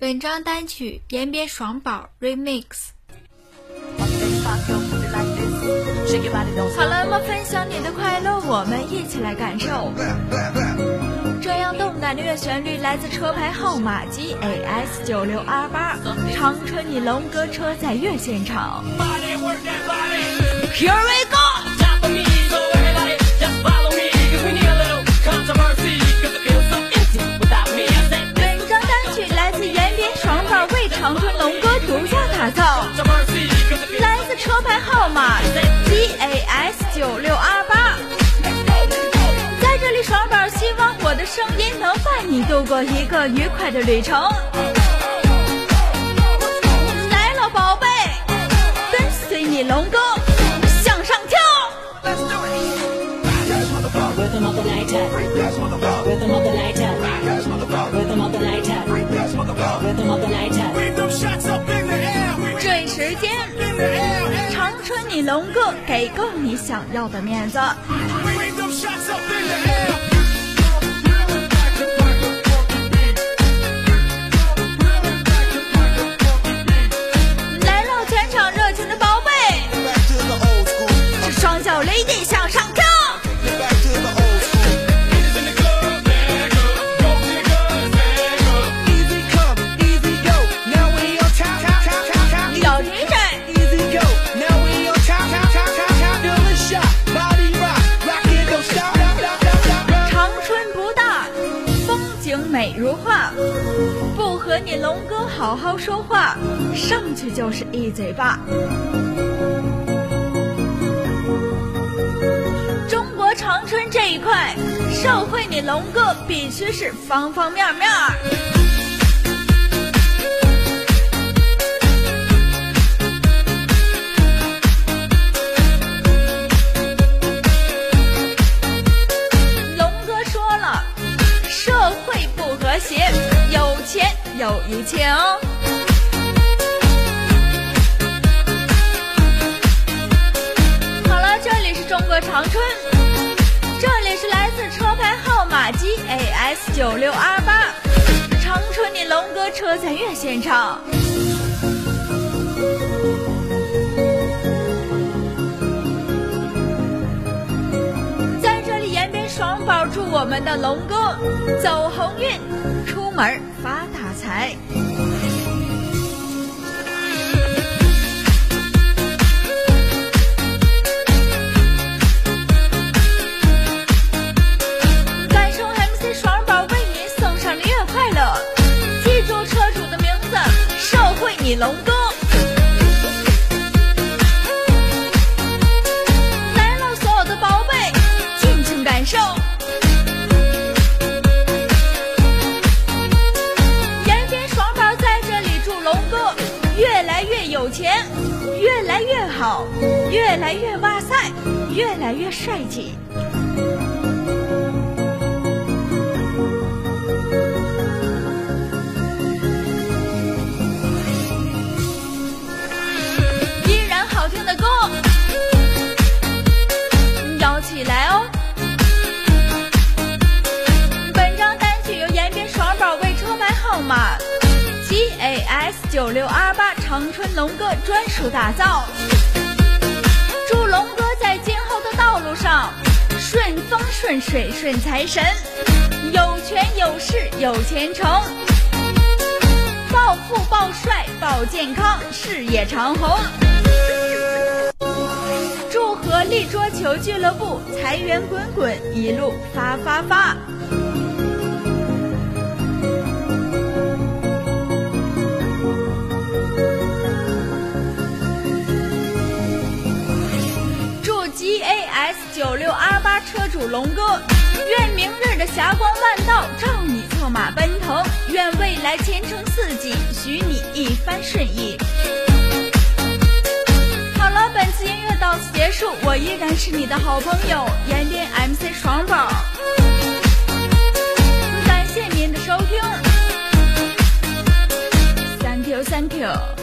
本张单曲延边爽宝 Remix。好了，那么分享你的快乐，我们一起来感受。这样动感的乐旋律来自车牌号码 G A S 九六二八，长春你龙哥车载乐现场。Here we go。九六二八。在这里，爽宝希望我的声音能伴你度过一个愉快的旅程。来了，宝贝，跟随你龙哥向上跳。可你龙哥给够你想要的面子。美如画。不和你龙哥好好说话，上去就是一嘴巴。中国长春这一块，受惠你龙哥必须是方方面面一切哦。好了，这里是中国长春，这里是来自车牌号码 G A S 九六二八，长春你龙哥车载乐现场。在这里，延边爽宝祝我们的龙哥走鸿运，出门发大财。感受 MC 爽宝为您送上的乐快乐，记住车主的名字，社会你龙哥。钱，越来越好，越来越哇塞，越来越帅气。依然好听的歌，摇起来哦！本张单曲由延边爽宝为车牌号码 G A S 九六二八长春龙哥专属打造，祝龙哥在今后的道路上顺风顺水顺财神，有权有势有前程。暴富、暴帅、暴健康，事业长虹。祝合力桌球俱乐部财源滚滚，一路发发发。九六阿八车主龙哥，愿明日的霞光万道照你策马奔腾，愿未来前程似锦，许你一番顺意。好了，本次音乐到此结束，我依然是你的好朋友，延边 MC 爽宝，感谢您的收听，Thank you，Thank you。